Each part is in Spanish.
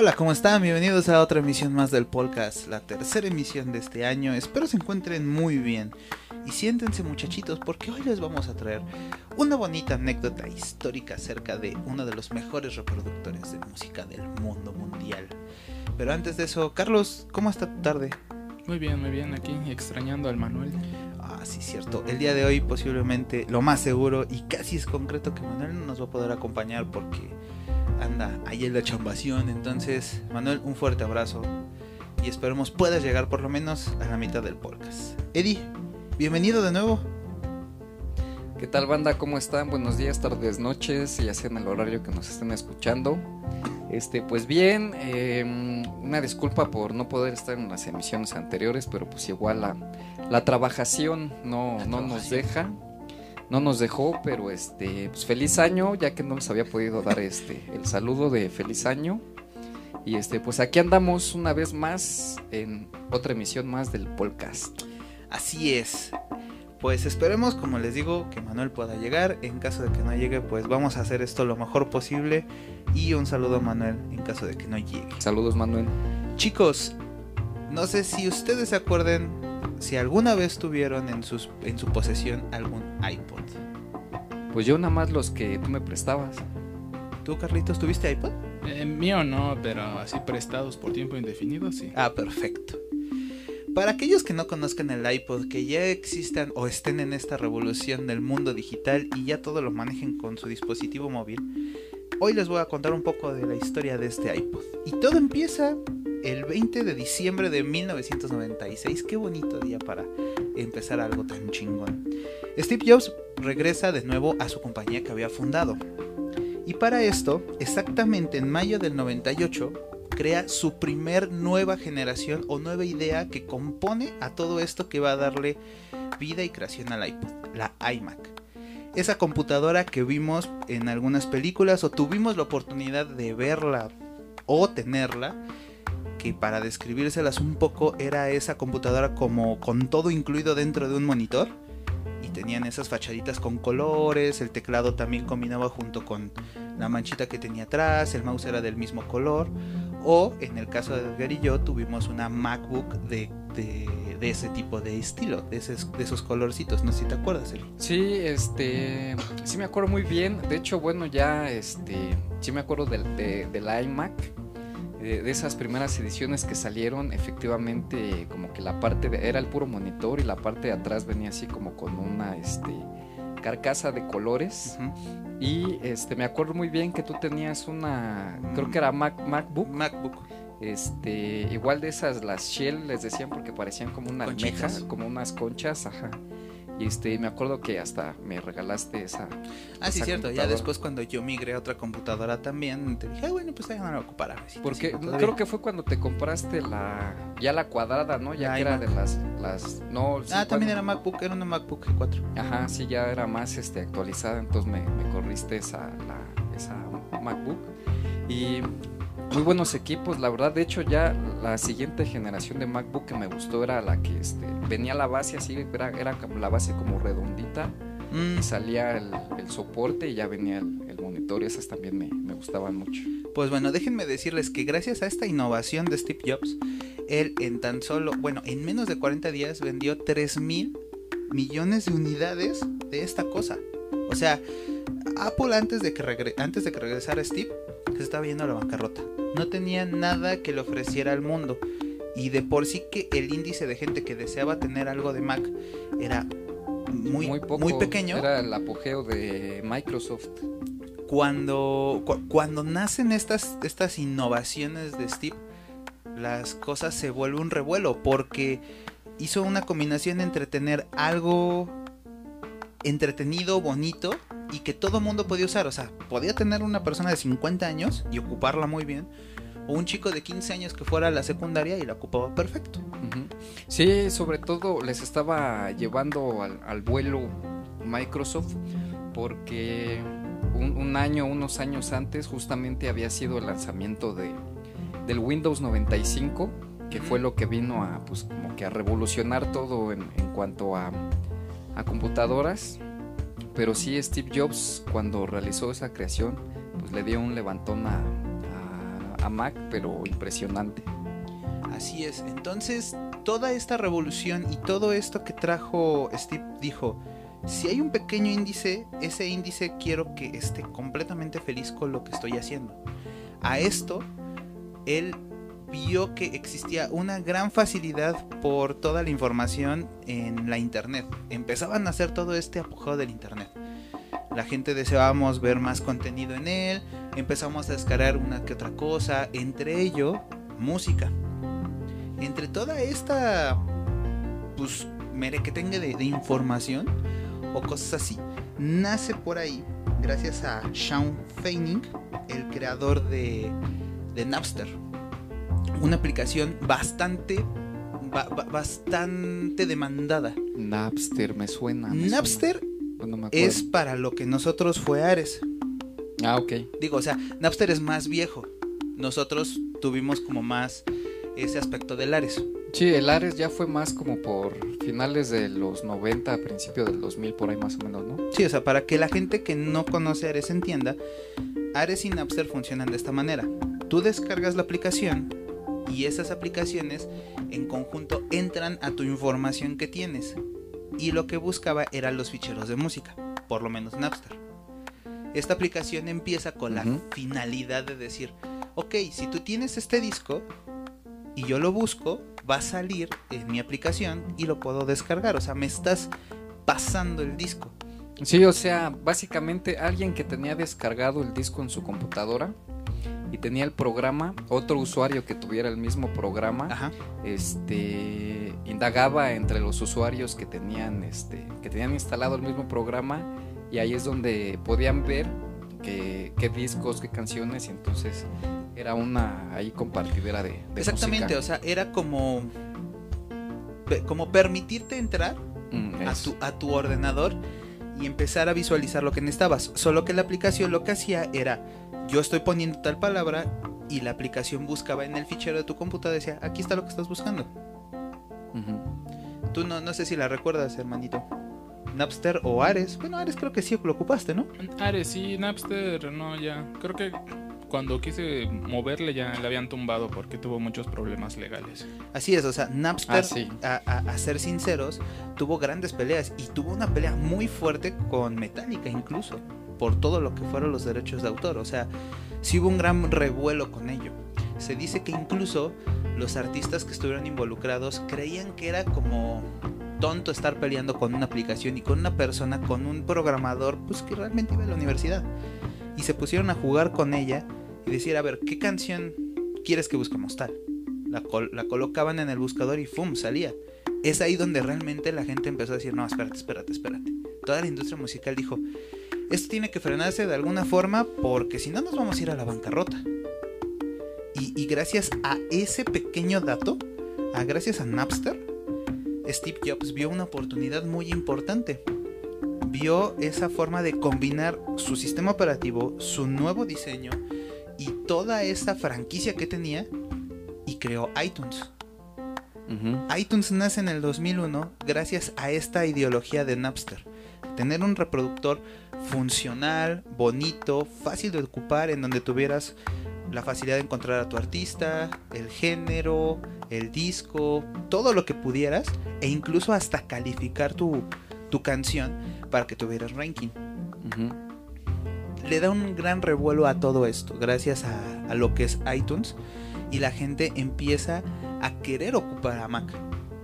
Hola, ¿cómo están? Bienvenidos a otra emisión más del podcast, la tercera emisión de este año. Espero se encuentren muy bien. Y siéntense muchachitos porque hoy les vamos a traer una bonita anécdota histórica acerca de uno de los mejores reproductores de música del mundo mundial. Pero antes de eso, Carlos, ¿cómo está tu tarde? Muy bien, muy bien, aquí extrañando al Manuel. Ah, sí, cierto. El día de hoy posiblemente, lo más seguro y casi es concreto que Manuel no nos va a poder acompañar porque anda ahí en la chambación. Entonces, Manuel, un fuerte abrazo y esperemos puedas llegar por lo menos a la mitad del podcast. Eddie, bienvenido de nuevo. ¿Qué tal banda? ¿Cómo están? Buenos días, tardes, noches, ya sea en el horario que nos estén escuchando. Este, pues bien, eh, una disculpa por no poder estar en las emisiones anteriores, pero pues igual la, la trabajación no, no nos deja no nos dejó, pero este, pues feliz año, ya que no les había podido dar este el saludo de feliz año. Y este, pues aquí andamos una vez más en otra emisión más del podcast. Así es. Pues esperemos, como les digo, que Manuel pueda llegar. En caso de que no llegue, pues vamos a hacer esto lo mejor posible. Y un saludo a Manuel en caso de que no llegue. Saludos, Manuel. Chicos, no sé si ustedes se acuerden si alguna vez tuvieron en, sus, en su posesión algún iPod. Pues yo nada más los que tú me prestabas. ¿Tú, Carlitos, tuviste iPod? Eh, mío no, pero así prestados por tiempo indefinido, sí. Ah, perfecto. Para aquellos que no conozcan el iPod, que ya existan o estén en esta revolución del mundo digital y ya todo lo manejen con su dispositivo móvil, hoy les voy a contar un poco de la historia de este iPod. Y todo empieza el 20 de diciembre de 1996. Qué bonito día para empezar algo tan chingón. Steve Jobs regresa de nuevo a su compañía que había fundado. Y para esto, exactamente en mayo del 98, crea su primer nueva generación o nueva idea que compone a todo esto que va a darle vida y creación al iPod, la iMac. Esa computadora que vimos en algunas películas o tuvimos la oportunidad de verla o tenerla que para describírselas un poco era esa computadora como con todo incluido dentro de un monitor y tenían esas fachaditas con colores, el teclado también combinaba junto con la manchita que tenía atrás, el mouse era del mismo color o en el caso de Edgar y yo tuvimos una MacBook de, ese tipo de estilo, de, de esos colorcitos, no sé si te acuerdas. Eli. Sí, este, sí me acuerdo muy bien, de hecho bueno ya, este, sí me acuerdo del, de, del iMac de, esas primeras ediciones que salieron, efectivamente como que la parte de, era el puro monitor y la parte de atrás venía así como con una este carcasa de colores. Y este me acuerdo muy bien que tú tenías una, creo que era Mac, MacBook. MacBook. Este, igual de esas las Shell les decían porque parecían como una almeja, como unas conchas, ajá. Y este, me acuerdo que hasta me regalaste esa. Ah, sí, cierto. Ya después, cuando yo migré a otra computadora también, te dije, ah, bueno, pues ya no lo ocupará. Porque creo que fue cuando te compraste la. Ya la cuadrada, ¿no? Ya que era de las. las no, ah, también era MacBook, era una MacBook G4. Ajá, sí, ya era más este, actualizada. Entonces me, me corriste esa, la, esa MacBook. Y muy buenos equipos, la verdad. De hecho, ya la siguiente generación de MacBook que me gustó era la que este, venía la base así, era, era la base como redondita. Y mm. salía el, soporte y ya venía el, monitor y esas también me, me, gustaban mucho. Pues bueno, déjenme decirles que gracias a esta innovación de Steve Jobs, él en tan solo, bueno, en menos de 40 días vendió 3 mil millones de unidades de esta cosa. O sea, Apple antes de que, antes de que regresara Steve, se estaba yendo a la bancarrota. No tenía nada que le ofreciera al mundo. Y de por sí que el índice de gente que deseaba tener algo de Mac era muy, muy, pequeño. Era el apogeo de Microsoft. Cuando, cuando nacen estas, estas innovaciones de Steve, las cosas se vuelven un revuelo porque hizo una combinación entre tener algo entretenido, bonito y que todo mundo podía usar. O sea, podía tener una persona de 50 años y ocuparla muy bien. O un chico de 15 años que fuera a la secundaria y la ocupaba perfecto. Sí, sobre todo les estaba llevando al, vuelo Microsoft porque un, año, unos años antes justamente había sido el lanzamiento de, del Windows 95 que fue lo que vino a pues como que a revolucionar todo en, en cuanto a, a computadoras pero sí Steve Jobs cuando realizó esa creación, pues le dio un levantón a, a Mac, pero impresionante. Así es. Entonces, toda esta revolución y todo esto que trajo Steve dijo, si hay un pequeño índice, ese índice quiero que esté completamente feliz con lo que estoy haciendo. A esto, él vio que existía una gran facilidad por toda la información en la internet. Empezaban a hacer todo este apogeo del internet. La gente deseábamos ver más contenido en él, empezamos a descargar una que otra cosa, entre ello, música. Entre toda esta, pues, mere que tenga de, información o cosas así, nace por ahí, gracias a Sean Feining, el creador de Napster una aplicación bastante ba- ba- bastante demandada. Napster me suena. me Napster suena. Bueno, me acuerdo. es para lo que nosotros fue Ares. Ah, ok. Digo, o sea, Napster es más viejo. Nosotros tuvimos como más ese aspecto del Ares. Sí, el Ares ya fue más como por finales de los 90, a principio del 2000, por ahí más o menos, ¿no? Sí, o sea, para que la gente que no conoce Ares entienda, Ares y Napster funcionan de esta manera. Tú descargas la aplicación y esas aplicaciones en conjunto entran a tu información que tienes. Y lo que buscaba eran los ficheros de música, por lo menos Napster. Esta aplicación empieza con la finalidad de decir, ok, si tú tienes este disco y yo lo busco, va a salir en mi aplicación y lo puedo descargar. O sea, me estás pasando el disco. Sí, o sea, básicamente alguien que tenía descargado el disco en su computadora y tenía el programa, otro usuario que tuviera el mismo programa, Ajá. este indagaba entre los usuarios que tenían este que tenían instalado el mismo programa y ahí es donde podían ver que- qué discos, qué canciones y entonces era una ahí compartidera de, de Exactamente, música. o sea, era como como permitirte entrar Mm, a tu, a tu ordenador y empezar a visualizar lo que necesitabas. Solo que la aplicación lo que hacía era, yo estoy poniendo tal palabra y la aplicación buscaba en el fichero de tu computadora y decía, aquí está lo que estás buscando. Tú no, no sé si la recuerdas, hermanito. Napster o Ares. Bueno, Ares creo que sí lo ocupaste, ¿no? Ares, sí, Napster, no, ya. Creo que cuando quise moverle ya le habían tumbado porque tuvo muchos problemas legales. Así es, o sea, Napster, Ah, sí. a, a- a ser sinceros, tuvo grandes peleas y tuvo una pelea muy fuerte con Metallica incluso, por todo lo que fueron los derechos de autor, o sea, sí hubo un gran revuelo con ello. Se dice que incluso los artistas que estuvieron involucrados creían que era como tonto estar peleando con una aplicación y con una persona, con un programador, pues que realmente iba a la universidad. Y se pusieron a jugar con ella y decir, a ver, ¿qué canción quieres que busquemos tal? La, col- la colocaban en el buscador y ¡fum! salía. Es ahí donde realmente la gente empezó a decir, no, espérate, espérate, espérate. Toda la industria musical dijo, esto tiene que frenarse de alguna forma porque si no nos vamos a ir a la bancarrota. Y, y gracias a ese pequeño dato, a gracias a Napster, Steve Jobs vio una oportunidad muy importante. Vio esa forma de combinar su sistema operativo, su nuevo diseño y toda esa franquicia que tenía y creó iTunes. ITunes nace en el 2001 gracias a esta ideología de Napster. Tener un reproductor funcional, bonito, fácil de ocupar, en donde tuvieras la facilidad de encontrar a tu artista, el género, el disco, todo lo que pudieras, e incluso hasta calificar tu, tu canción para que tuvieras ranking. Le da un gran revuelo a todo esto, gracias a, a lo que es iTunes, y la gente empieza a querer ocupar a Mac.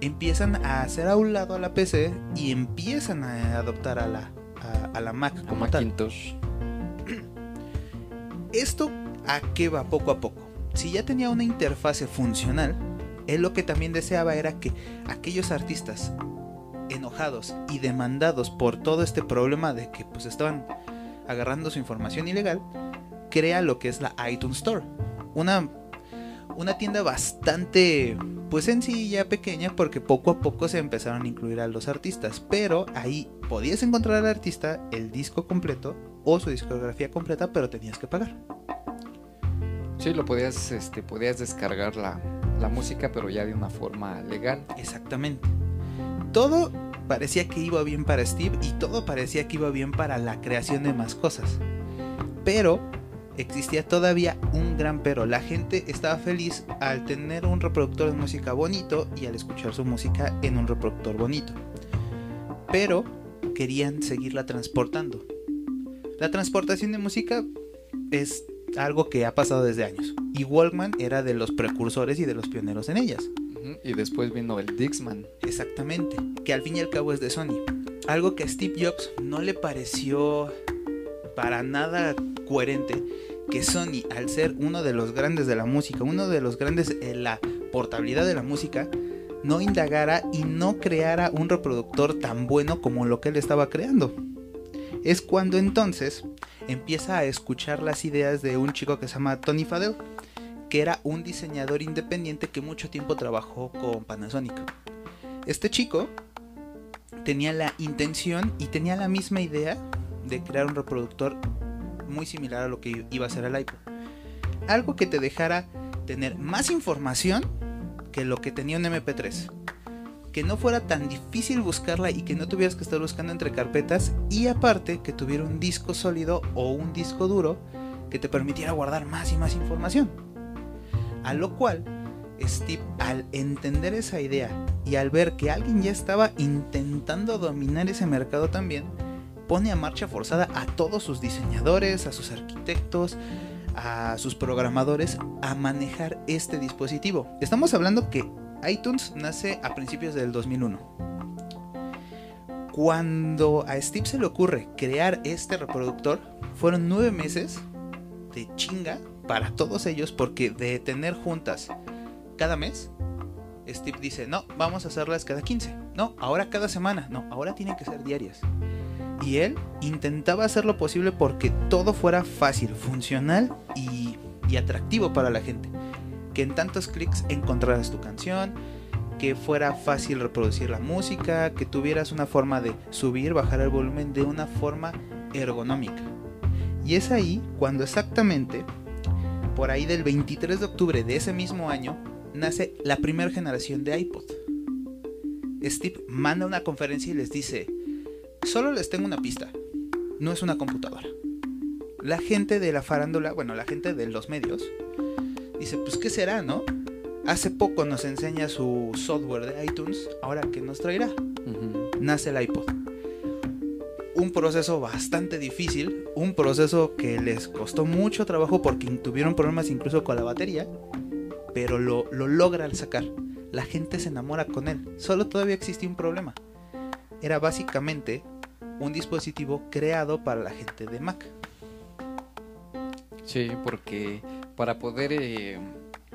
Empiezan a hacer a un lado a la PC y empiezan a adoptar a la, a, a la Mac como tal. ¿Esto a qué va poco a poco? Si ya tenía una interfase funcional, él lo que también deseaba era que aquellos artistas enojados y demandados por todo este problema de que pues estaban agarrando su información ilegal, crea lo que es la iTunes Store. Una, una tienda bastante pues sencilla, pequeña, porque poco a poco se empezaron a incluir a los artistas. Pero ahí podías encontrar al artista el disco completo o su discografía completa, pero tenías que pagar. Sí, lo podías, este, podías descargar la, la música, pero ya de una forma legal. Exactamente. Todo parecía que iba bien para Steve y todo parecía que iba bien para la creación de más cosas. Pero existía todavía un gran pero. La gente estaba feliz al tener un reproductor de música bonito y al escuchar su música en un reproductor bonito. Pero querían seguirla transportando. La transportación de música es algo que ha pasado desde años. Y Walkman era de los precursores y de los pioneros en ellas. Y después vino el Dixman. Exactamente, que al fin y al cabo es de Sony. Algo que a Steve Jobs no le pareció para nada coherente que Sony, al ser uno de los grandes de la música, uno de los grandes en la portabilidad de la música, no indagara y no creara un reproductor tan bueno como lo que él estaba creando. Es cuando entonces empieza a escuchar las ideas de un chico que se llama Tony Fadell, que era un diseñador independiente que mucho tiempo trabajó con Panasonic. Este chico tenía la intención y tenía la misma idea de crear un reproductor muy similar a lo que iba a ser el iPod. Algo que te dejara tener más información que lo que tenía un MP3. Que no fuera tan difícil buscarla y que no tuvieras que estar buscando entre carpetas. Y aparte que tuviera un disco sólido o un disco duro que te permitiera guardar más y más información. A lo cual, Steve, al entender esa idea y al ver que alguien ya estaba intentando dominar ese mercado también, pone a marcha forzada a todos sus diseñadores, a sus arquitectos, a sus programadores a manejar este dispositivo. Estamos hablando que iTunes nace a principios del 2001. Cuando a Steve se le ocurre crear este reproductor, fueron nueve meses de chinga para todos ellos porque de tener juntas cada mes, Steve dice, no, vamos a hacerlas cada 15. No, ahora cada semana. No, ahora tienen que ser diarias. Y él intentaba hacer lo posible porque todo fuera fácil, funcional y, atractivo para la gente. Que en tantos clics encontraras tu canción, que fuera fácil reproducir la música, que tuvieras una forma de subir, bajar el volumen de una forma ergonómica. Y es ahí cuando exactamente, por ahí del 23 de octubre de ese mismo año, nace la primera generación de iPod. Steve manda una conferencia y les dice, solo les tengo una pista, no es una computadora. La gente de la farándula, bueno, la gente de los medios, dice, pues ¿qué será, no? Hace poco nos enseña su software de iTunes, ahora ¿qué nos traerá? Nace el iPod. Un proceso bastante difícil, un proceso que les costó mucho trabajo porque tuvieron problemas incluso con la batería, pero lo, lo logra al sacar. La gente se enamora con él, solo todavía existe un problema. Era básicamente un dispositivo creado para la gente de Mac. Sí, porque para poder, eh,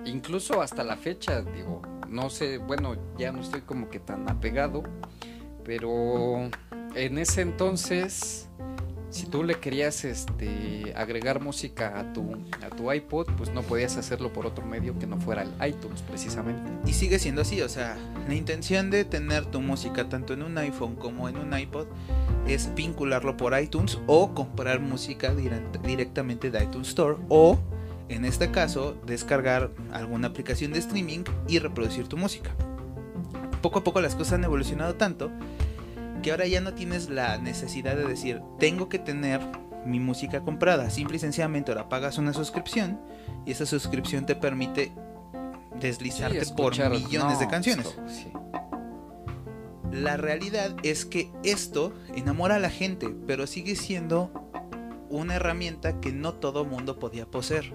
incluso hasta la fecha, digo, no sé, bueno, ya no estoy como que tan apegado, pero en ese entonces, si tú le querías este, agregar música a tu, a tu iPod, pues no podías hacerlo por otro medio que no fuera el iTunes, precisamente. Y sigue siendo así, o sea, la intención de tener tu música tanto en un iPhone como en un iPod es vincularlo por iTunes o comprar música direct- directamente de iTunes Store o, en este caso, descargar alguna aplicación de streaming y reproducir tu música. Poco a poco las cosas han evolucionado tanto que ahora ya no tienes la necesidad de decir, tengo que tener mi música comprada. Simple y sencillamente ahora pagas una suscripción y esa suscripción te permite deslizarte Sí, por millones de canciones. esto, sí. La realidad es que esto enamora a la gente, pero sigue siendo una herramienta que no todo mundo podía poseer.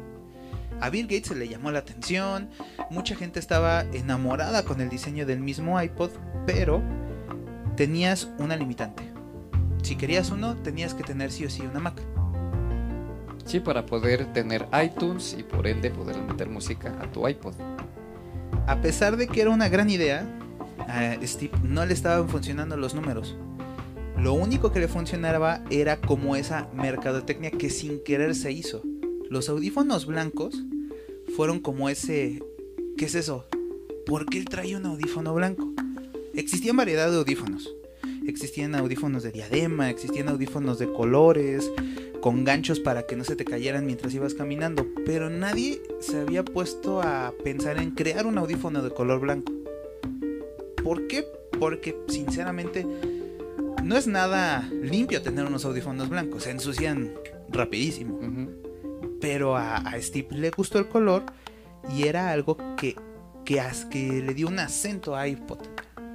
A Bill Gates se le llamó la atención, mucha gente estaba enamorada con el diseño del mismo iPod, pero tenías una limitante. Si querías uno, tenías que tener sí o sí una Mac. Sí, para poder tener iTunes y por ende poder meter música a tu iPod. A pesar de que era una gran idea, a Steve no le estaban funcionando los números. Lo único que le funcionaba era como esa mercadotecnia que sin querer se hizo. Los audífonos blancos fueron como ese... ¿Qué es eso? ¿Por qué él trae un audífono blanco? Existían variedad de audífonos. Existían audífonos de diadema, existían audífonos de colores, con ganchos para que no se te cayeran mientras ibas caminando, pero nadie se había puesto a pensar en crear un audífono de color blanco. ¿Por qué? Porque sinceramente no es nada limpio tener unos audífonos blancos, se ensucian rapidísimo. Pero a, a Steve le gustó el color y era algo que, que, que le dio un acento a iPod.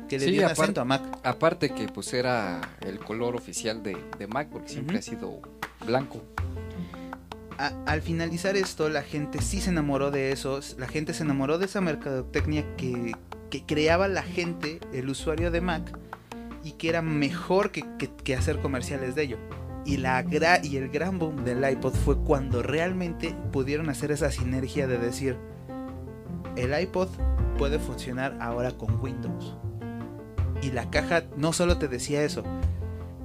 Que le Sí, dio un aparte- acento a Mac. Aparte que pues era el color oficial de, de Mac, porque siempre ha sido blanco. A- al finalizar esto, la gente sí se enamoró de eso. La gente se enamoró de esa mercadotecnia que, que creaba la gente, el usuario de Mac, y que era mejor que, que- que hacer comerciales de ello. Y, la gra- y el gran boom del iPod fue cuando realmente pudieron hacer esa sinergia de decir, el iPod puede funcionar ahora con Windows. Y la caja no solo te decía eso,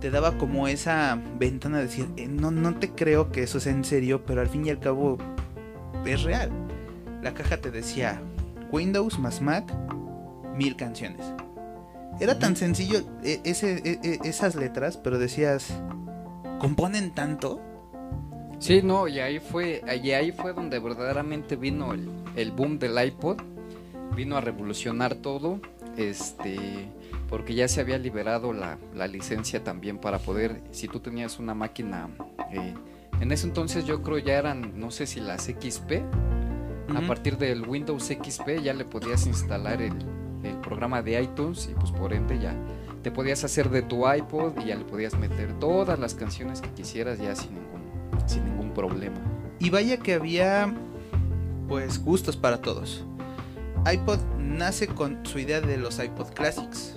te daba como esa ventana de decir, "Eh, no, no te creo que eso sea en serio, pero al fin y al cabo es real. La caja te decía Windows más Mac, mil canciones. Era tan sencillo eh, ese, eh, eh, esas letras, pero decías, ¿componen tanto? Sí, no, y ahí fue, y ahí fue donde verdaderamente vino el, el boom del iPod, vino a revolucionar todo, este, porque ya se había liberado la, la licencia también para poder, si tú tenías una máquina, eh, en ese entonces yo creo ya eran, no sé si las XP, a partir del Windows XP ya le podías instalar el, el programa de iTunes y pues por ende ya te podías hacer de tu iPod y ya le podías meter todas las canciones que quisieras ya sin ningún, sin ningún problema. Y vaya que había pues gustos para todos. iPod nace con su idea de los iPod Classics,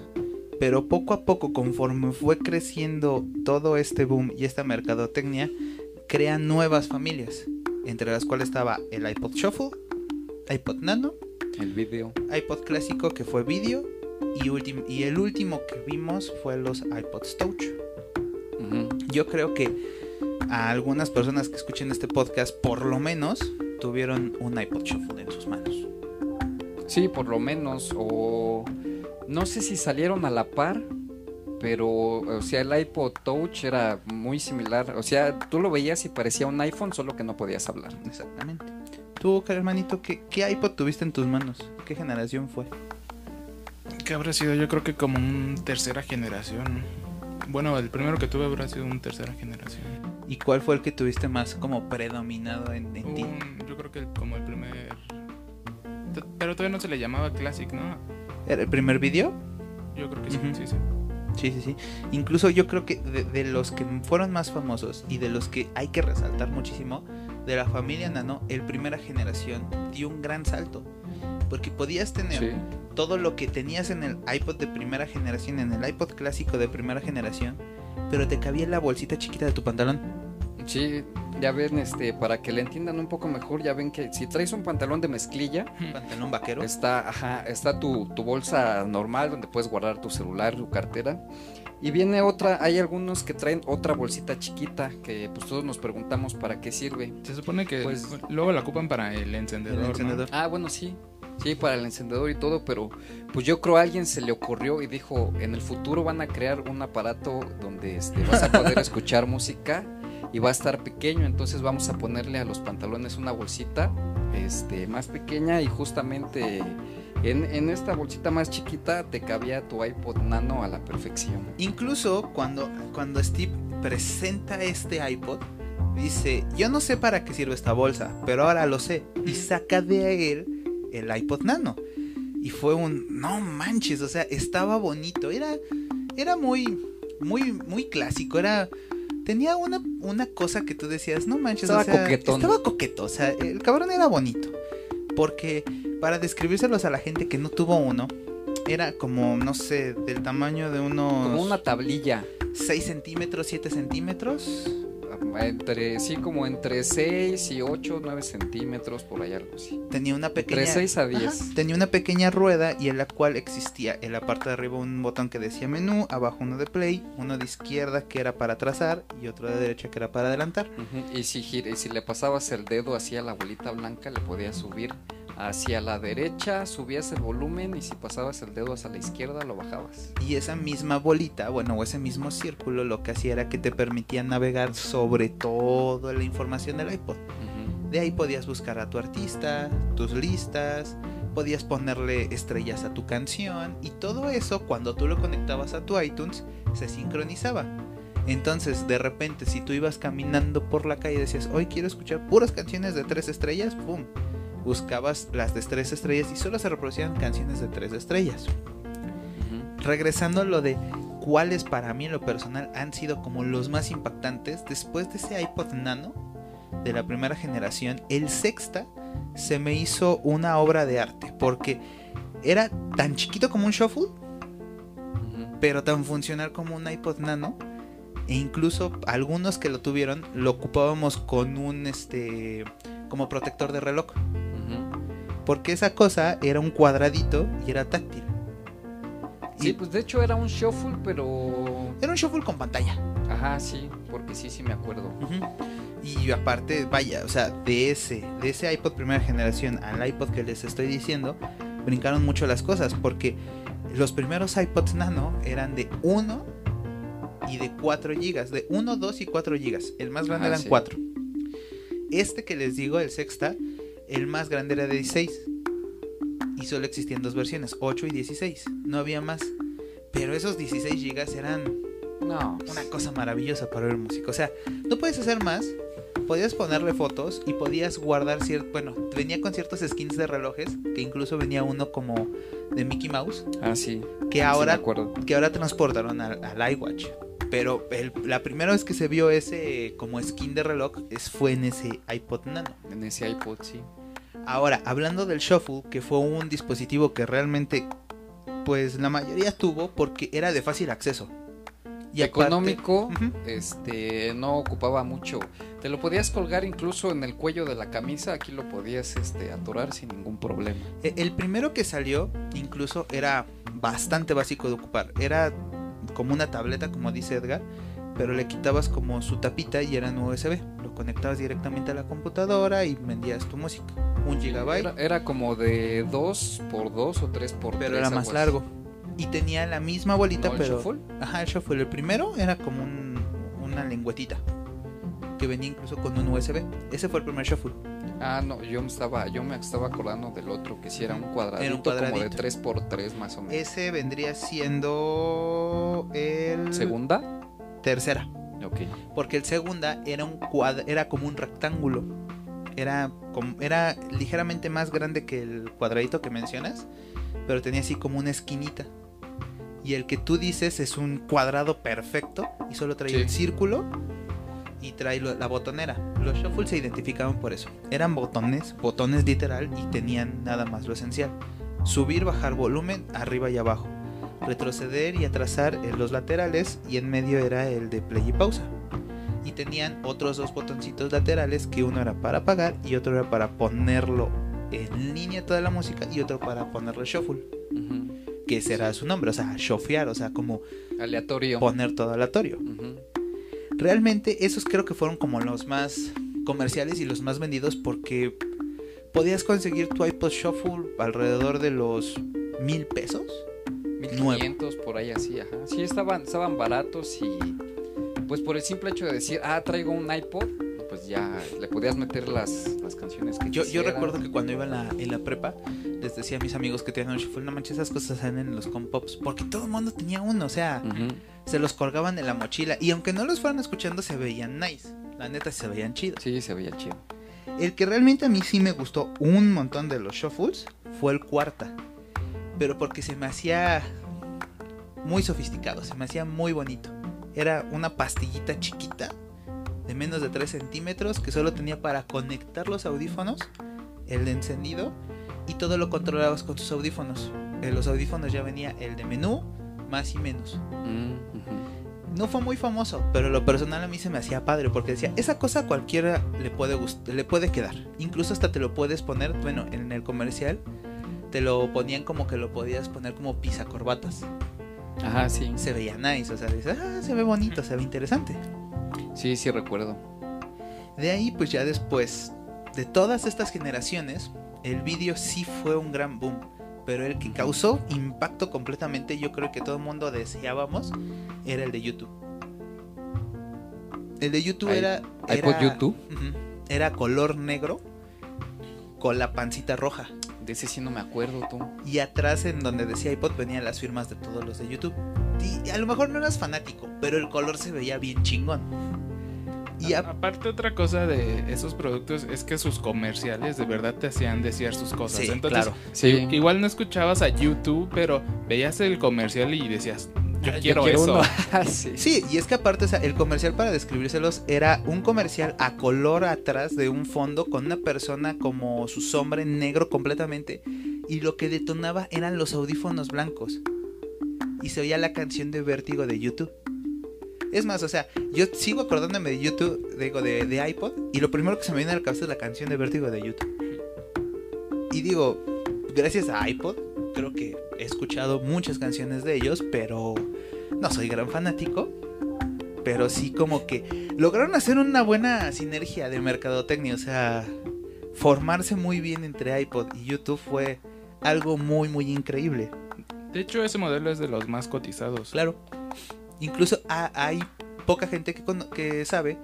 pero poco a poco conforme fue creciendo todo este boom y esta mercadotecnia, crean nuevas familias, entre las cuales estaba el iPod Shuffle, iPod Nano, El video. iPod clásico que fue vídeo y, el último que vimos fue los iPods Touch. Yo creo que a algunas personas que escuchen este podcast por lo menos tuvieron un iPod Shuffle en sus manos. Sí, por lo menos. O no sé si salieron a la par, pero o sea, el iPod Touch era muy similar. O sea, tú lo veías y parecía un iPhone, solo que no podías hablar. Exactamente. Tú, hermanito, ¿qué, ¿qué iPod tuviste en tus manos? ¿Qué generación fue? ¿Qué habrá sido? Yo creo que como un tercera generación. Bueno, el primero que tuve habrá sido un tercera generación. ¿Y cuál fue el que tuviste más como predominado en, en ti? Yo creo que el- como el primer... Pero todavía no se le llamaba Classic, ¿no? ¿Era ¿El primer video? Yo creo que sí, sí, sí. Sí, sí, sí. Incluso yo creo que de, de los que fueron más famosos y de los que hay que resaltar muchísimo, de la familia Nano, el primera generación dio un gran salto. Porque podías tener Sí. todo lo que tenías en el iPod de primera generación, en el iPod clásico de primera generación, pero te cabía en la bolsita chiquita de tu pantalón. Sí, ya ven, este, para que le entiendan un poco mejor, ya ven que si traes un pantalón de mezclilla, Pantalón vaquero. Está, ajá, está tu, tu bolsa normal donde puedes guardar tu celular, tu cartera. Y viene otra, hay algunos que traen otra bolsita chiquita que pues todos nos preguntamos para qué sirve. Se supone que Pues- luego la ocupan para el encendedor. El ¿no? encendedor. Ah, bueno, sí. Sí, para el encendedor y todo, pero pues yo creo a alguien se le ocurrió y dijo, en el futuro van a crear un aparato donde este, vas a poder escuchar música y va a estar pequeño, entonces vamos a ponerle a los pantalones una bolsita este, más pequeña y justamente en, en esta bolsita más chiquita te cabía tu iPod Nano a la perfección. Incluso cuando, cuando Steve presenta este iPod, dice, yo no sé para qué sirve esta bolsa, pero ahora lo sé. Y saca de él el iPod Nano. Y fue un, no manches, o sea, estaba bonito. Era, era muy, muy, muy clásico. Era, tenía una, una cosa que tú decías, no manches, Estaba o sea, coquetón. estaba coqueto. O sea, el cabrón era bonito. Porque para describírselos a la gente que no tuvo uno, era como, no sé, del tamaño de unos... Como una tablilla. 6 centímetros, 7 centímetros. Entre, sí, como entre 6 y 8, 9 centímetros, por ahí algo así. Tenía una pequeña. Entre 6 a 10. Ajá, tenía una pequeña rueda y en la cual existía en la parte de arriba un botón que decía menú, abajo uno de play, uno de izquierda que era para trazar y otro de derecha que era para adelantar. Ujú, Y si, gira- y si le pasabas el dedo hacia la bolita blanca, le podías subir hacia la derecha, subías el volumen y si pasabas el dedo hacia la izquierda, lo bajabas. Y esa misma bolita, bueno, o ese mismo círculo lo que hacía era que te permitía navegar sobre toda la información del iPod. De ahí podías buscar a tu artista, tus listas, podías ponerle estrellas a tu canción y todo eso cuando tú lo conectabas a tu iTunes se sincronizaba. Entonces, de repente, si tú ibas caminando por la calle y decías, hoy quiero escuchar puras canciones de tres estrellas, ¡pum! Buscabas las de tres estrellas y solo se reproducían canciones de tres estrellas. Regresando a lo de cuáles para mí en lo personal han sido como los más impactantes, después de ese iPod Nano de la primera generación, el sexta se me hizo una obra de arte, porque era tan chiquito como un shuffle, pero tan funcional como un iPod Nano. E incluso algunos que lo tuvieron lo ocupábamos con un este como protector de reloj. Porque esa cosa era un cuadradito y era táctil. Sí, Y pues de hecho era un shuffle, pero... era un shuffle con pantalla. Ajá, sí, porque sí, sí me acuerdo. Y aparte, vaya, o sea, de ese, de ese iPod primera generación al iPod que les estoy diciendo, brincaron mucho las cosas, porque los primeros iPods nano eran de 1 y de 4 GB, de 1, 2 y 4 GB. El más grande Ah, eran sí. 4. Este que les digo, el sexta, el más grande era de 16. Y solo existían dos versiones, 8 y 16. No había más. Pero esos 16 GB eran No, una cosa maravillosa para ver música. O sea, no puedes hacer más. Podías ponerle fotos y podías guardar cierto. Bueno, venía con ciertos skins de relojes. Que incluso venía uno como de Mickey Mouse. Ah, sí. Que me ahora, que ahora transportaron al, al iWatch. Pero el- la primera vez que se vio ese como skin de reloj es, fue en ese iPod Nano. En ese iPod, sí. Ahora, hablando del Shuffle, que fue un dispositivo que realmente, pues la mayoría tuvo porque era de fácil acceso. Y aparte- Económico, este, no ocupaba mucho. Te lo podías colgar incluso en el cuello de la camisa, aquí lo podías este, atorar sin ningún problema. E- El primero que salió, incluso, era bastante básico de ocupar. Era como una tableta, como dice Edgar, pero le quitabas como su tapita y era en USB. Lo conectabas directamente a la computadora y vendías tu música. Un gigabyte, Era, era como de 2 por 2 o 3 por 3 pero era más largo. Y tenía la misma bolita, pero. shuffle? Ajá, el shuffle. El primero era como un- una lengüetita. Que venía incluso con un USB. Ese fue el primer shuffle. Ah, no, yo me estaba, yo me estaba acordando del otro, que sí era un cuadradito, Era un como de cuadradito. 3 por 3 más o menos. Ese vendría siendo el ¿Segunda? tercera. Ok. Porque el segunda era un cuad era como un rectángulo. Era como era ligeramente más grande que el cuadradito que mencionas, pero tenía así como una esquinita. Y el que tú dices es un cuadrado perfecto y solo trae Sí. el círculo y trae la botonera. Los shuffle se identificaban por eso. Eran botones, botones literal y tenían nada más lo esencial. Subir, bajar volumen, arriba y abajo. Retroceder y atrasar en los laterales y en medio era el de play y pausa. Y tenían otros dos botoncitos laterales que uno era para apagar y otro era para ponerlo en línea toda la música y otro para ponerle shuffle, que será su nombre, o sea, shofear, o sea, como Aleatorio. poner todo aleatorio. Ujú. Realmente esos creo que fueron como los más comerciales y los más vendidos porque podías conseguir tu iPod Shuffle alrededor de los mil pesos. 1500 por ahí así, ajá. Sí, estaban, estaban baratos y pues por el simple hecho de decir, ah, traigo un iPod, pues ya le podías meter las, las canciones que Yo, yo recuerdo que cuando iba en la, en la prepa les decía a mis amigos que tenían un Shuffle, no manches, esas cosas salen en los compops porque todo el mundo tenía uno, o sea, se los colgaban en la mochila y aunque no los fueran escuchando se veían nice. La neta se veían chidos. Sí, se veía chido. El que realmente a mí sí me gustó un montón de los shuffles fue el cuarta. Pero porque se me hacía muy sofisticado, se me hacía muy bonito. Era una pastillita chiquita de menos de 3 centímetros que solo tenía para conectar los audífonos, el de encendido y todo lo controlabas con tus audífonos. En los audífonos ya venía el de menú, más y menos. Mm. No fue muy famoso, pero lo personal a mí se me hacía padre porque decía, esa cosa a cualquiera le puede le puede quedar. Incluso hasta te lo puedes poner, bueno, en el comercial te lo ponían como que lo podías poner como corbatas. Ajá, sí. Se veía nice, o sea, dices, ah, se ve bonito, se ve interesante. Sí, sí recuerdo. De ahí, pues ya después de todas estas generaciones, el vídeo sí fue un gran boom. Pero el que causó impacto completamente, yo creo que todo el mundo deseábamos, era el de YouTube. El de YouTube era, iPod era- YouTube. Era color negro con la pancita roja. De ese sí no me acuerdo tú. Y atrás, en donde decía iPod, venían las firmas de todos los de YouTube. Y a lo mejor no eras fanático, pero el color se veía bien chingón. Y aparte otra cosa de esos productos es que sus comerciales de verdad te hacían decir sus cosas. Sí, Entonces, claro. Sí. igual no escuchabas a YouTube, pero veías el comercial y decías, yo Ah, quiero, eso. uno. Ah, sí. Sí, y es que aparte, o sea, el comercial para describírselos era un comercial a color atrás de un fondo con una persona como su sombra en negro completamente. Y lo que detonaba eran los audífonos blancos. Y se oía la canción de Vértigo de YouTube. Es más, o sea, yo sigo acordándome de YouTube, digo, de, de iPod. Y lo primero que se me viene a la cabeza es la canción de Vértigo de YouTube. Y digo, gracias a iPod, creo que he escuchado muchas canciones de ellos, pero no soy gran fanático. Pero sí como que lograron hacer una buena sinergia de mercadotecnia. O sea, formarse muy bien entre iPod y YouTube fue algo muy, muy increíble. De hecho, ese modelo es de los más cotizados. Claro. Incluso ha- hay poca gente que, que sabe.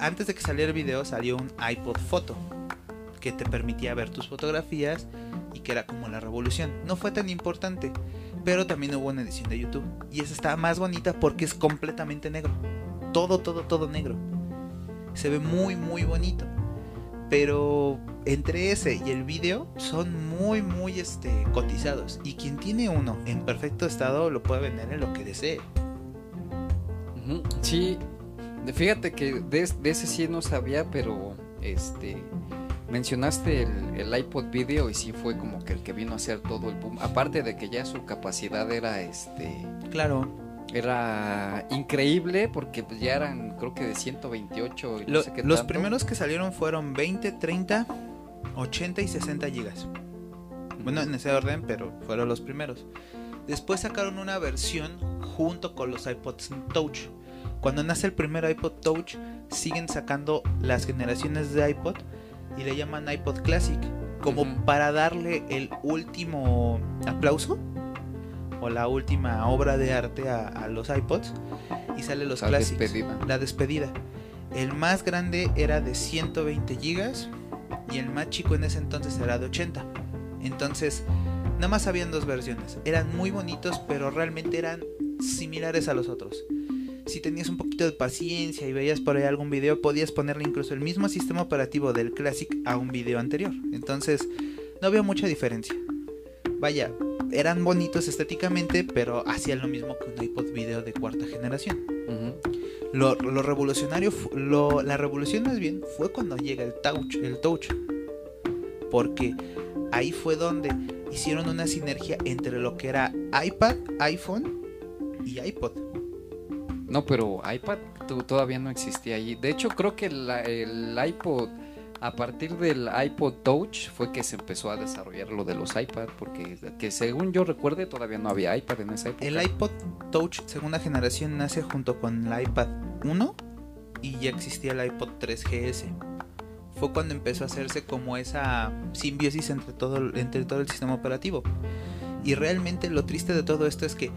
Antes de que saliera el video salió un iPod Photo. Que te permitía ver tus fotografías. Y que era como la revolución. No fue tan importante. Pero también hubo una edición de YouTube. Y esa está más bonita porque es completamente negro. Todo, todo, todo negro. Se ve muy, muy bonito. Pero entre ese y el video son muy, muy este, cotizados. Y quien tiene uno en perfecto estado lo puede vender en lo que desee. Sí, fíjate que de, de ese sí no sabía, pero este mencionaste el, el iPod Video y sí fue como que el que vino a hacer todo el boom. Aparte de que ya su capacidad era este Claro. Era increíble porque pues, ya eran creo que de 128 y no Lo- sé qué los tanto. primeros que salieron fueron 20, 30, 80 y 60 gigas. Bueno, en ese orden, pero fueron los primeros. Después sacaron una versión junto con los iPods Touch. Cuando nace el primer iPod Touch, siguen sacando las generaciones de iPod y le llaman iPod Classic. Como para darle el último aplauso o la última obra de arte a, a los iPods. Y sale los La Classics. despedida. La despedida. El más grande era de 120 gigas y el más chico en ese entonces era de 80. Entonces, nada más habían dos versiones. Eran muy bonitos, pero realmente eran similares a los otros. Si tenías un poquito de paciencia y veías por ahí algún video, podías ponerle incluso el mismo sistema operativo del Classic a un video anterior. Entonces, no había mucha diferencia. Vaya, eran bonitos estéticamente, pero hacían lo mismo que un iPod video de cuarta generación. Lo, lo revolucionario, lo- la revolución más bien fue cuando llega el touch, el touch. Porque ahí fue donde hicieron una sinergia entre lo que era iPad, iPhone y iPod. No, pero iPad todavía no existía ahí. De hecho, creo que la- el iPod, a partir del iPod Touch, fue que se empezó a desarrollar lo de los iPad, porque que según yo recuerde todavía no había iPad en esa época. El iPod Touch segunda generación nace junto con el iPad 1 y ya existía el iPod 3GS. Fue cuando empezó a hacerse como esa simbiosis entre todo, el- entre todo el sistema operativo. Y realmente lo triste de todo esto es que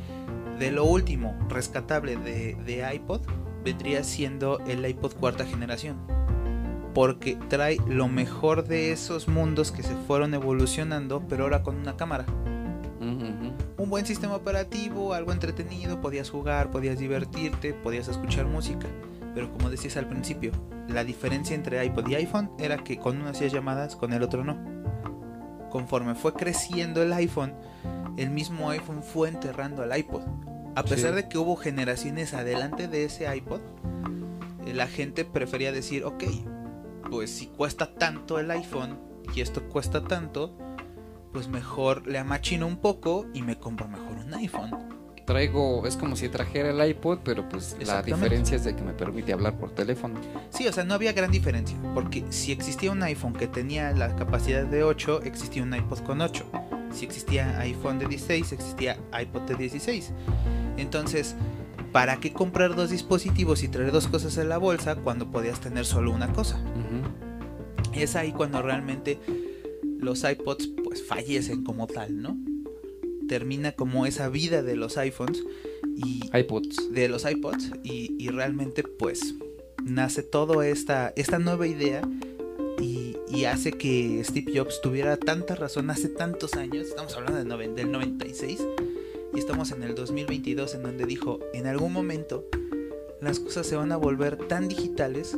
de lo último rescatable de, de iPod vendría siendo el iPod cuarta generación. Porque trae lo mejor de esos mundos que se fueron evolucionando, pero ahora con una cámara un buen sistema operativo, algo entretenido, podías jugar, podías divertirte, podías escuchar música. Pero como decías al principio, la diferencia entre iPod y iPhone era que con uno hacías llamadas, con el otro no. Conforme fue creciendo el iPhone, el mismo iPhone fue enterrando al iPod. A pesar Sí. de que hubo generaciones adelante de ese iPod, eh, la gente prefería decir, ok, pues si cuesta tanto el iPhone y esto cuesta tanto, pues mejor le amachino un poco y me compro mejor un iPhone. Traigo, es como si trajera el iPod, pero pues la diferencia es de que me permite hablar por teléfono. Sí, o sea, no había gran diferencia, porque si existía un iPhone que tenía la capacidad de 8, existía un iPod con 8. Si existía iPhone de 16, existía iPod de 16. Entonces, ¿para qué comprar dos dispositivos y traer dos cosas en la bolsa cuando podías tener solo una cosa? Ujú. Es ahí cuando realmente los iPods pues fallecen como tal, ¿no? Termina como esa vida de los iPhones y iPods. de los iPods y, y realmente pues nace toda esta, esta nueva idea y, y hace que Steve Jobs tuviera tanta razón hace tantos años, estamos hablando noven- del 96, y estamos en el 2022 en donde dijo, en algún momento las cosas se van a volver tan digitales,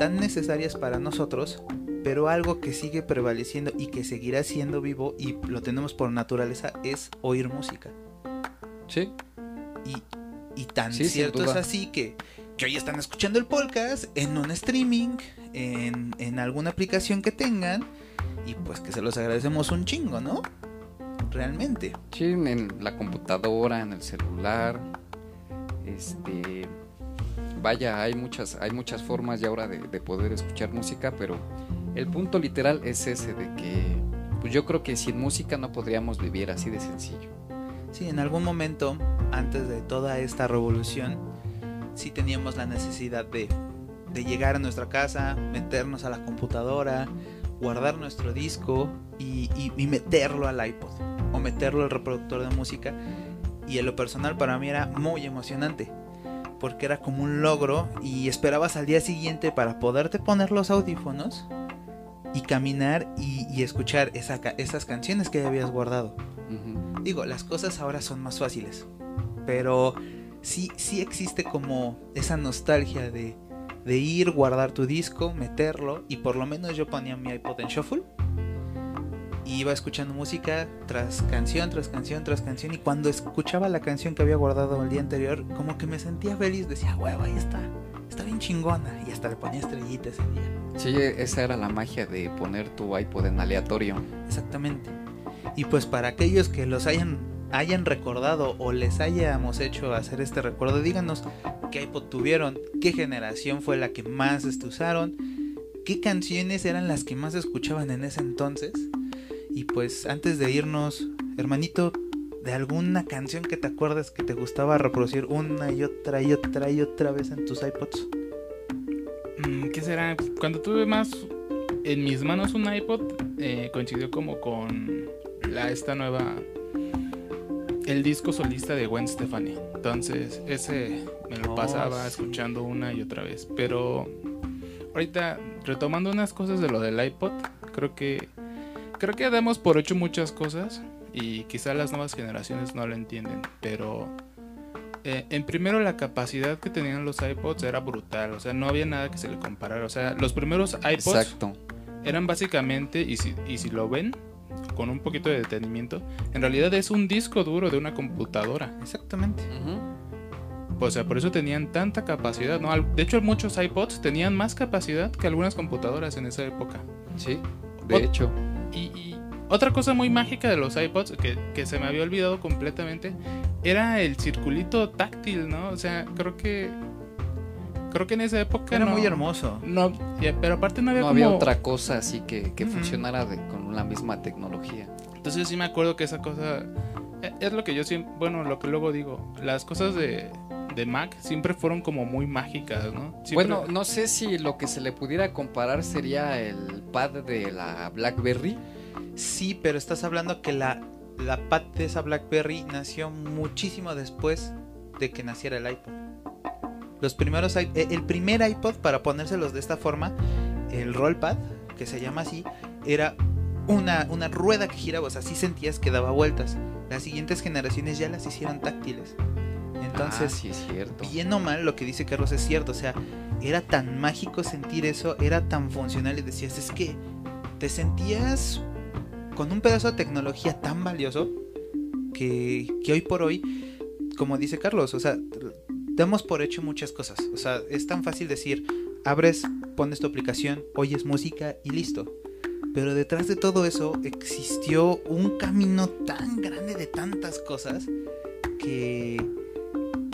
tan necesarias para nosotros, pero algo que sigue prevaleciendo y que seguirá siendo vivo y lo tenemos por naturaleza es oír música. Sí. Y, y tan Sí, cierto es así que, que hoy están escuchando el podcast en un streaming, en, en alguna aplicación que tengan, y pues que se los agradecemos un chingo, ¿no? Realmente. Sí, en la computadora, en el celular. Este. Vaya, hay muchas, hay muchas formas ya ahora de, de poder escuchar música, pero el punto literal es ese de que pues yo creo que sin música no podríamos vivir así de sencillo. Sí, en algún momento, antes de toda esta revolución, sí teníamos la necesidad de, de llegar a nuestra casa, meternos a la computadora, guardar nuestro disco y, y- y meterlo al iPod o meterlo al reproductor de música. Y en lo personal para mí era muy emocionante. Porque era como un logro y esperabas al día siguiente para poderte poner los audífonos y caminar y, y escuchar esa esas canciones que ya habías guardado. Digo, las cosas ahora son más fáciles. Pero sí, sí existe como esa nostalgia de, de ir, guardar tu disco, meterlo. Y por lo menos yo ponía mi iPod en shuffle. Y iba escuchando música tras canción, tras canción, tras canción. Y cuando escuchaba la canción que había guardado el día anterior, como que me sentía feliz. Decía, huevo, ahí está. Está bien chingona. Y hasta le ponía estrellitas ese día. Sí, esa era la magia de poner tu iPod en aleatorio. Exactamente. Y pues para aquellos que los hayan, hayan recordado o les hayamos hecho hacer este recuerdo, díganos qué iPod tuvieron, qué generación fue la que más este, usaron, qué canciones eran las que más escuchaban en ese entonces. Y pues antes de irnos, hermanito, de alguna canción que te acuerdas que te gustaba reproducir una y otra y otra y otra vez en tus iPods. Mm, ¿Qué será? Cuando tuve más en mis manos un iPod, eh, coincidió como con la, esta nueva. El disco solista de Gwen Stefani. Entonces, ese me lo Oh, pasaba escuchando una y otra vez. Pero ahorita, retomando unas cosas de lo del iPod, creo que. Creo que damos por hecho muchas cosas. Y quizá las nuevas generaciones no lo entienden. Pero eh, en primero la capacidad que tenían los iPods era brutal, o sea, no había nada que se le comparara, o sea, los primeros iPods Exacto. eran básicamente, y si, y si lo ven con un poquito de detenimiento, en realidad es un disco duro de una computadora, Exactamente. O sea, por eso tenían tanta capacidad, ¿no? De hecho, muchos iPods tenían más capacidad que algunas computadoras en esa época. Sí, de Ot- hecho. Y, y otra cosa muy mágica de los iPods, que, que se me había olvidado completamente, era el circulito táctil, ¿no? O sea, creo que. Creo que en esa época. Era no- muy hermoso. No, pero aparte no había No como. había otra cosa así que, que funcionara de- con la misma tecnología. Entonces sí me acuerdo que esa cosa. eh, Es lo que yo siempre. Bueno, lo que luego digo. Las cosas de, de Mac siempre fueron como muy mágicas, ¿no? Siempre- Bueno, no sé si lo que se le pudiera comparar sería el pad de la BlackBerry. Sí, pero estás hablando que la, la pad de esa BlackBerry nació muchísimo después de que naciera el iPod. Los primeros, eh, el primer iPod para ponérselos de esta forma, el rollpad, que se llama así, era una, una rueda que giraba, o sea, sí sentías que daba vueltas. Las siguientes generaciones ya las hicieron táctiles. Entonces, ah, sí es cierto. bien o mal, lo que dice Carlos es cierto. O sea, era tan mágico sentir eso, era tan funcional y decías, es que te sentías con un pedazo de tecnología tan valioso que, que hoy por hoy, como dice Carlos, o sea, damos por hecho muchas cosas. O sea, es tan fácil decir, abres, pones tu aplicación, oyes música y listo. Pero detrás de todo eso existió un camino tan grande de tantas cosas que,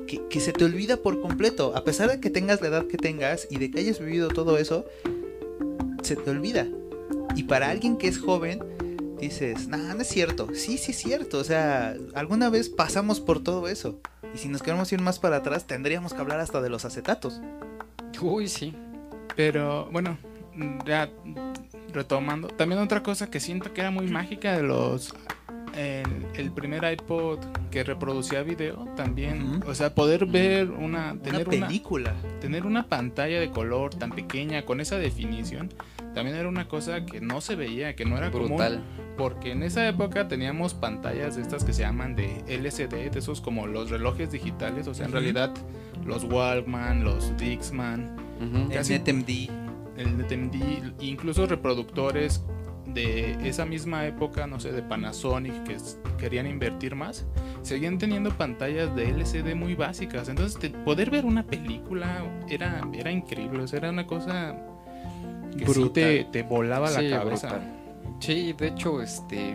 que, se te olvida por completo. A pesar de que tengas la edad que tengas y de que hayas vivido todo eso, se te olvida. Y para alguien que es joven, dices, nah, no es cierto. Sí, sí es cierto. O sea, alguna vez pasamos por todo eso. Y si nos queremos ir más para atrás, tendríamos que hablar hasta de los acetatos. Uy, sí. Pero bueno, ya retomando. También otra cosa que siento que era muy mágica de los el, el primer iPod que reproducía video también, o sea, poder ver una, tener una una, película. tener una pantalla de color tan pequeña con esa definición, también era una cosa que no se veía, que no era Brutal. común, porque en esa época teníamos pantallas de estas que se llaman de LCD, de esos como los relojes digitales, o sea, en realidad los Walkman, los Dixman, Ujú. Casi- El NetMD. el NTMD, incluso reproductores de esa misma época, no sé, de Panasonic, que querían invertir más, seguían teniendo pantallas de LCD muy básicas. Entonces, te- poder ver una película era, era increíble, o sea, era una cosa que sí Brutal. te, te volaba Sí, la cabeza. brutal. Sí, de hecho, este.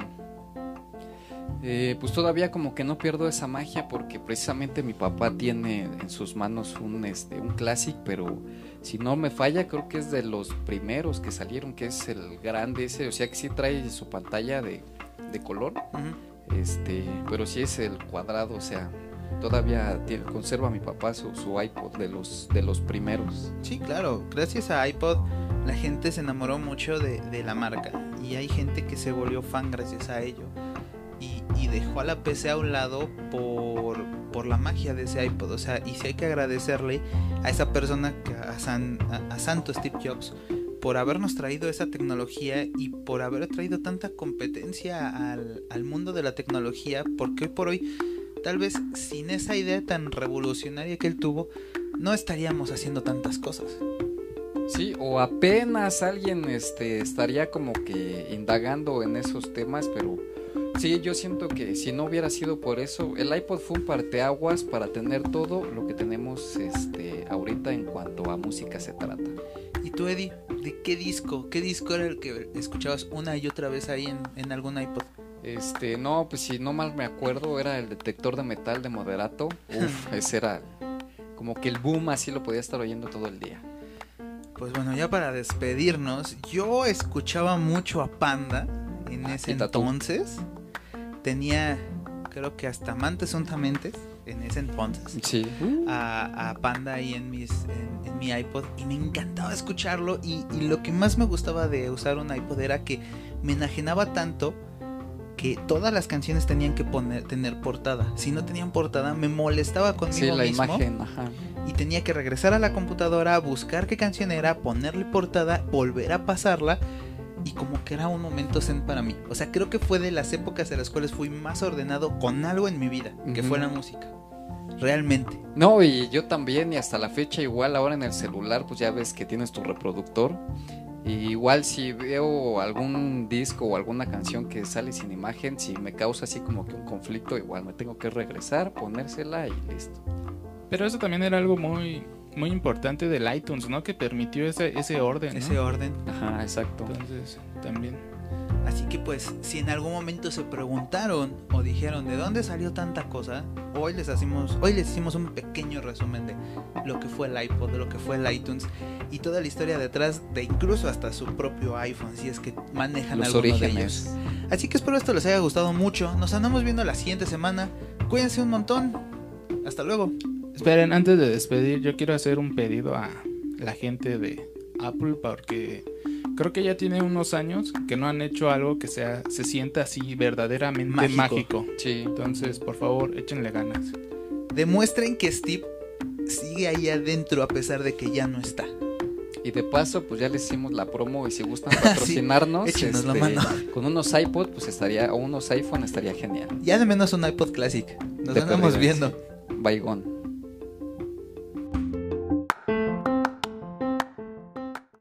eh, pues todavía como que no pierdo esa magia porque precisamente mi papá tiene en sus manos un este un classic, pero si no me falla creo que es de los primeros que salieron, que es el grande ese, o sea que sí trae su pantalla de, de color, este, pero sí es el cuadrado, o sea, todavía conserva mi papá su, iPod de los de los primeros. Sí, claro. Gracias a iPod la gente se enamoró mucho de, de la marca y hay gente que se volvió fan gracias a ello y, y dejó a la PC a un lado por, por la magia de ese iPod. O sea, y sí hay que agradecerle a esa persona, a, San, a, a Santo Steve Jobs, por habernos traído esa tecnología y por haber traído tanta competencia al, al mundo de la tecnología, porque hoy por hoy, tal vez sin esa idea tan revolucionaria que él tuvo, no estaríamos haciendo tantas cosas. Sí, o apenas alguien este, estaría como que indagando en esos temas, pero sí, yo siento que si no hubiera sido por eso, el iPod fue un parteaguas para tener todo lo que tenemos este, ahorita en cuanto a música se trata. ¿Y tú, Eddie? ¿De qué disco? ¿Qué disco era el que escuchabas una y otra vez ahí en, en algún iPod? Este, no, pues si no mal me acuerdo, era el detector de metal de Moderato. Uf, ese era como que el boom, así lo podía estar oyendo todo el día. Pues bueno, ya para despedirnos, yo escuchaba mucho a Panda en Ah, ese entonces. Tenía, creo que hasta amantes juntamente en ese entonces. Sí. A, a Panda ahí en, mis, en, en mi iPod y me encantaba escucharlo y, y lo que más me gustaba de usar un iPod era que me enajenaba tanto que todas las canciones tenían que poner, tener portada. Si no tenían portada me molestaba conmigo Sí, la mismo imagen, ajá. y tenía que regresar a la computadora, buscar qué canción era, ponerle portada, volver a pasarla y como que era un momento zen para mí. O sea, creo que fue de las épocas en las cuales fui más ordenado con algo en mi vida, que fue la música. Realmente. No, y yo también, y hasta la fecha igual ahora en el celular, pues ya ves que tienes tu reproductor. Y igual si veo algún disco o alguna canción que sale sin imagen, si me causa así como que un conflicto, igual me tengo que regresar, ponérsela y listo. Pero eso también era algo muy, muy importante del iTunes, ¿no? Que permitió ese, ese orden, ¿no? Ese orden. Ajá, exacto. Entonces, también. Así que pues, si en algún momento se preguntaron o dijeron de dónde salió tanta cosa, hoy les hacemos, hoy les hicimos un pequeño resumen de lo que fue el iPod, de lo que fue el iTunes y toda la historia detrás de incluso hasta su propio iPhone, si es que manejan Los alguno de ellos. orígenes. Así que espero esto les haya gustado mucho. Nos andamos viendo la siguiente semana. Cuídense un montón. Hasta luego. Esperen, antes de despedir, yo quiero hacer un pedido a la gente de Apple porque creo que ya tiene unos años que no han hecho algo que sea se sienta así verdaderamente Mágico. mágico. Sí. Entonces, por favor, échenle ganas. Demuestren que Steve sigue ahí adentro a pesar de que ya no está. Y de paso, pues ya les hicimos la promo y si gustan patrocinarnos, échenos la este, mano. con unos iPod, pues estaría, o unos iPhone estaría genial. Ya de menos un iPod Classic. Nos De andamos viendo. Baigón.